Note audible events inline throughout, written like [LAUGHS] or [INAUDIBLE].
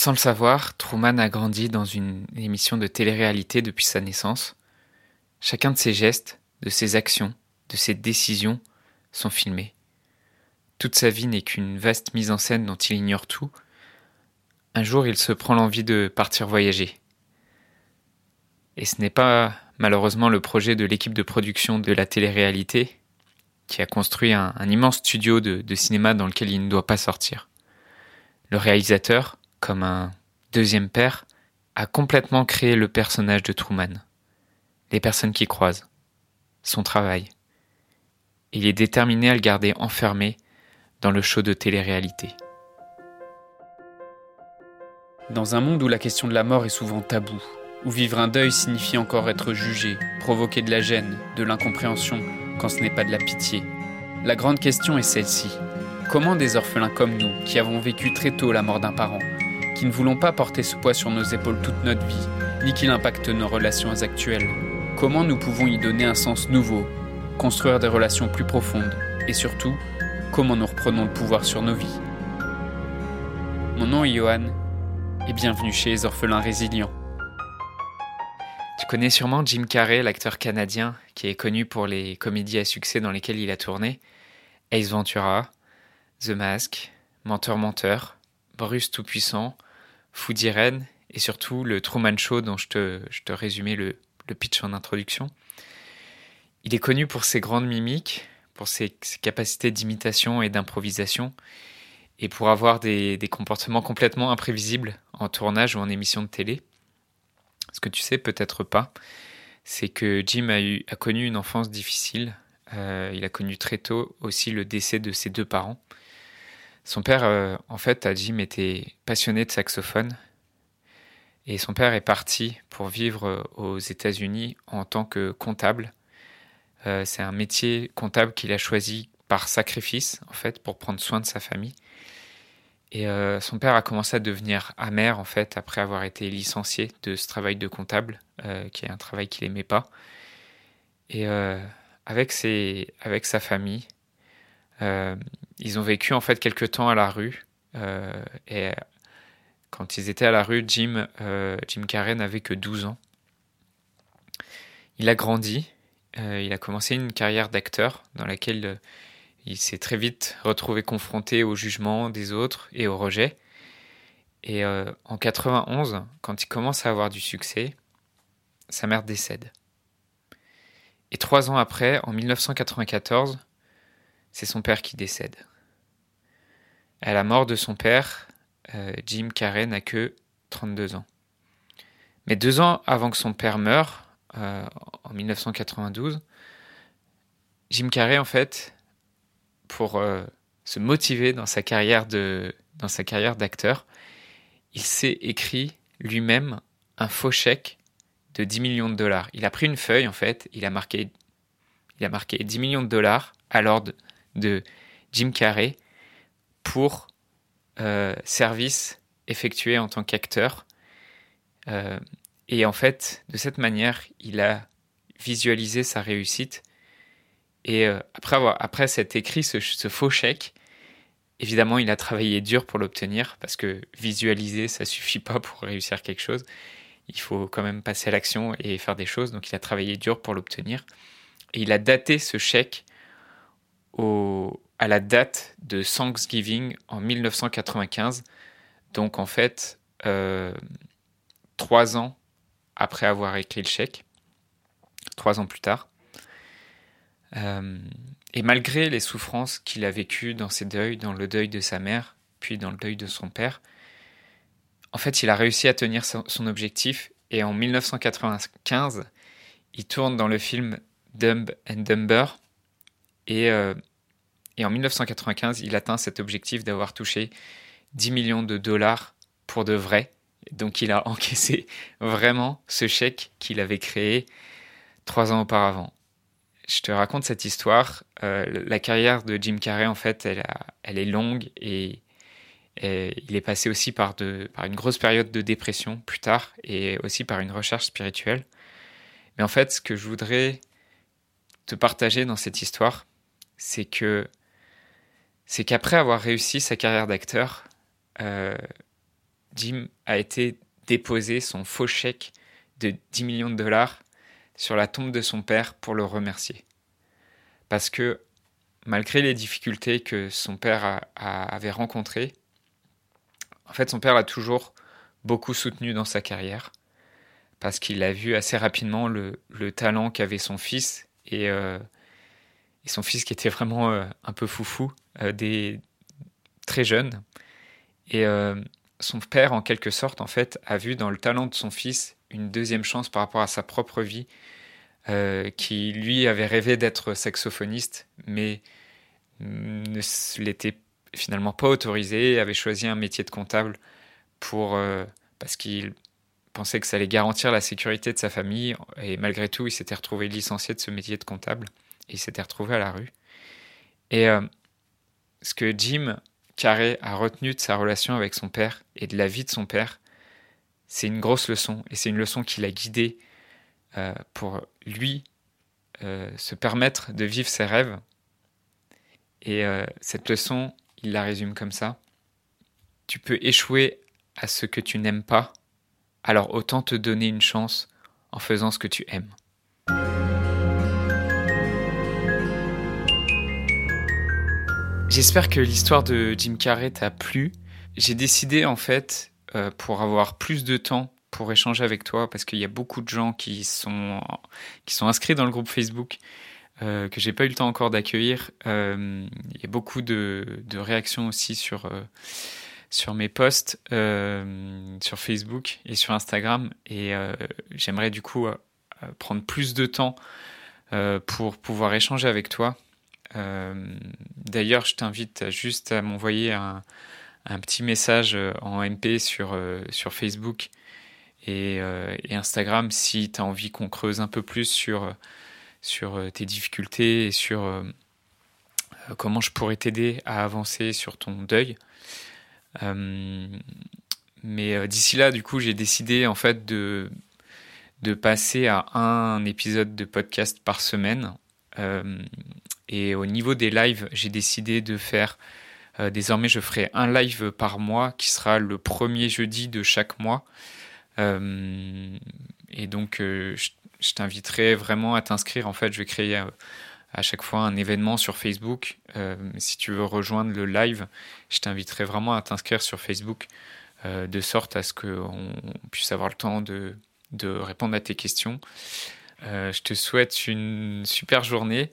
Sans le savoir, Truman a grandi dans une émission de télé-réalité depuis sa naissance. Chacun de ses gestes, de ses actions, de ses décisions sont filmés. Toute sa vie n'est qu'une vaste mise en scène dont il ignore tout. Un jour, il se prend l'envie de partir voyager. Et ce n'est pas malheureusement le projet de l'équipe de production de la télé-réalité qui a construit un, immense studio de cinéma dans lequel il ne doit pas sortir. Le réalisateur, comme un deuxième père, a complètement créé le personnage de Truman, les personnes qui croisent, son travail. Il est déterminé à le garder enfermé dans le show de télé-réalité. Dans un monde où la question de la mort est souvent taboue, où vivre un deuil signifie encore être jugé, provoquer de la gêne, de l'incompréhension, quand ce n'est pas de la pitié, la grande question est celle-ci. Comment des orphelins comme nous, qui avons vécu très tôt la mort d'un parent, qui ne voulons pas porter ce poids sur nos épaules toute notre vie, ni qu'il impacte nos relations actuelles. Comment nous pouvons y donner un sens nouveau, construire des relations plus profondes, et surtout, comment nous reprenons le pouvoir sur nos vies? Mon nom est Johan, et bienvenue chez les orphelins résilients. Tu connais sûrement Jim Carrey, l'acteur canadien, qui est connu pour les comédies à succès dans lesquelles il a tourné, Ace Ventura, The Mask, Menteur Menteur, Bruce Tout-Puissant, Food Irene et surtout le Truman Show dont je te, je te résumais le, pitch en introduction. Il est connu pour ses grandes mimiques, pour ses, capacités d'imitation et d'improvisation, et pour avoir des, comportements complètement imprévisibles en tournage ou en émission de télé. Ce que tu sais peut-être pas, c'est que Jim a, eu, a connu une enfance difficile. Euh, il a connu très tôt aussi le décès de ses deux parents. Son père, euh, en fait, Jim était passionné de saxophone. Et son père est parti pour vivre euh, aux États-Unis en tant que comptable. Euh, c'est un métier comptable qu'il a choisi par sacrifice, en fait, pour prendre soin de sa famille. Et son père a commencé à devenir amer, en fait, après avoir été licencié de ce travail de comptable, qui est un travail qu'il n'aimait pas. Et avec, ses, avec sa famille, ils ont vécu en fait quelques temps à la rue. Euh, et quand ils étaient à la rue, Jim, euh, Jim Carrey n'avait que 12 ans. Il a grandi, il a commencé une carrière d'acteur dans laquelle il s'est très vite retrouvé confronté au jugement des autres et au rejet. Et en 91, quand il commence à avoir du succès, sa mère décède. Et trois ans après, en 1994, c'est son père qui décède. À la mort de son père, euh, Jim Carrey n'a que 32 ans. Mais deux ans avant que son père meure, euh, en 1992, Jim Carrey, en fait, pour euh, se motiver dans sa carrière dans sa carrière d'acteur, il s'est écrit lui-même un faux chèque de 10 millions de dollars. Il a pris une feuille, en fait, il a marqué, il a marqué 10 millions de dollars à l'ordre de Jim Carrey pour euh, service effectué en tant qu'acteur. Euh, et en fait, de cette manière, il a visualisé sa réussite. Et euh, après, avoir, après écrit ce, faux chèque, évidemment, il a travaillé dur pour l'obtenir parce que visualiser, ça suffit pas pour réussir quelque chose. Il faut quand même passer à l'action et faire des choses. Donc, il a travaillé dur pour l'obtenir. Et il a daté ce chèque à la date de Thanksgiving en 1995. Donc en fait, euh, trois ans après avoir écrit le chèque, trois ans plus tard. Euh, et malgré les souffrances qu'il a vécues dans ses deuils, dans le deuil de sa mère, puis dans le deuil de son père, en fait, il a réussi à tenir son objectif. Et en 1995, il tourne dans le film Dumb and Dumber, euh, et, en 1995, il atteint cet objectif d'avoir touché 10 millions de dollars pour de vrai. Donc il a [LAUGHS] encaissé vraiment ce chèque qu'il avait créé trois ans auparavant. Je te raconte cette histoire. Euh, la carrière de Jim Carrey, en fait, elle, est longue et, il est passé aussi par une grosse période de dépression plus tard et aussi par une recherche spirituelle. Mais en fait, ce que je voudrais te partager dans cette histoire, c'est que c'est qu'après avoir réussi sa carrière d'acteur, euh, Jim a été déposer son faux chèque de 10 millions de dollars sur la tombe de son père pour le remercier. Parce que malgré les difficultés que son père avait rencontrées, en fait son père l'a toujours beaucoup soutenu dans sa carrière, parce qu'il a vu assez rapidement le, talent qu'avait son fils, et, euh, son fils qui était vraiment euh, un peu foufou, euh, des, très jeune. Et son père, en quelque sorte, en fait, a vu dans le talent de son fils une deuxième chance par rapport à sa propre vie, euh, qui lui avait rêvé d'être saxophoniste, mais ne l'était finalement pas autorisé, avait choisi un métier de comptable euh, parce qu'il pensait que ça allait garantir la sécurité de sa famille, et malgré tout, il s'était retrouvé licencié de ce métier de comptable, il s'était retrouvé à la rue. Et euh, ce que Jim Carré a retenu de sa relation avec son père et de la vie de son père, c'est une grosse leçon. Et c'est une leçon qui l'a guidé euh, pour lui euh, se permettre de vivre ses rêves. Et cette leçon, il la résume comme ça. Tu peux échouer à ce que tu n'aimes pas, alors autant te donner une chance en faisant ce que tu aimes. J'espère que l'histoire de Jim Carrey t'a plu. J'ai décidé en fait, euh, pour avoir plus de temps pour échanger avec toi, parce qu'il y a beaucoup de gens qui sont, qui sont inscrits dans le groupe Facebook, euh, que j'ai pas eu le temps encore d'accueillir. Euh, il y a beaucoup de, réactions aussi sur, euh, sur mes posts sur Facebook et sur Instagram. Et j'aimerais du coup prendre plus de temps pour pouvoir échanger avec toi. Euh, d'ailleurs, je t'invite juste à m'envoyer un, petit message euh, en MP sur, euh, sur Facebook et, Instagram si tu as envie qu'on creuse un peu plus sur, tes difficultés et sur comment je pourrais t'aider à avancer sur ton deuil. mais d'ici là, du coup, j'ai décidé en fait de, de passer à un épisode de podcast par semaine. Et au niveau des lives, j'ai décidé de faire, euh, désormais je ferai un live par mois qui sera le premier jeudi de chaque mois. Euh, et donc euh, je, t'inviterai vraiment à t'inscrire. En fait, je vais créer à chaque fois un événement sur Facebook. si tu veux rejoindre le live, je t'inviterai vraiment à t'inscrire sur Facebook de sorte à ce qu'on puisse avoir le temps de, de répondre à tes questions. je te souhaite une super journée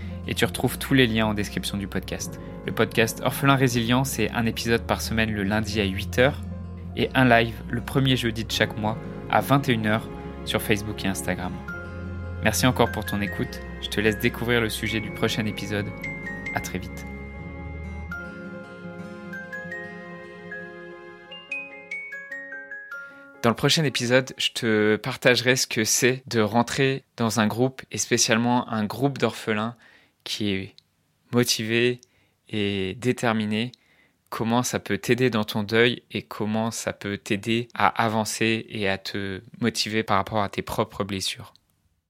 et tu retrouves tous les liens en description du podcast. Le podcast Orphelin Résilient, c'est un épisode par semaine le lundi à 8h et un live le premier jeudi de chaque mois à 21h sur Facebook et Instagram. Merci encore pour ton écoute. Je te laisse découvrir le sujet du prochain épisode. À très vite. Dans le prochain épisode, je te partagerai ce que c'est de rentrer dans un groupe, et spécialement un groupe d'orphelins qui est motivé et déterminé, comment ça peut t'aider dans ton deuil et comment ça peut t'aider à avancer et à te motiver par rapport à tes propres blessures.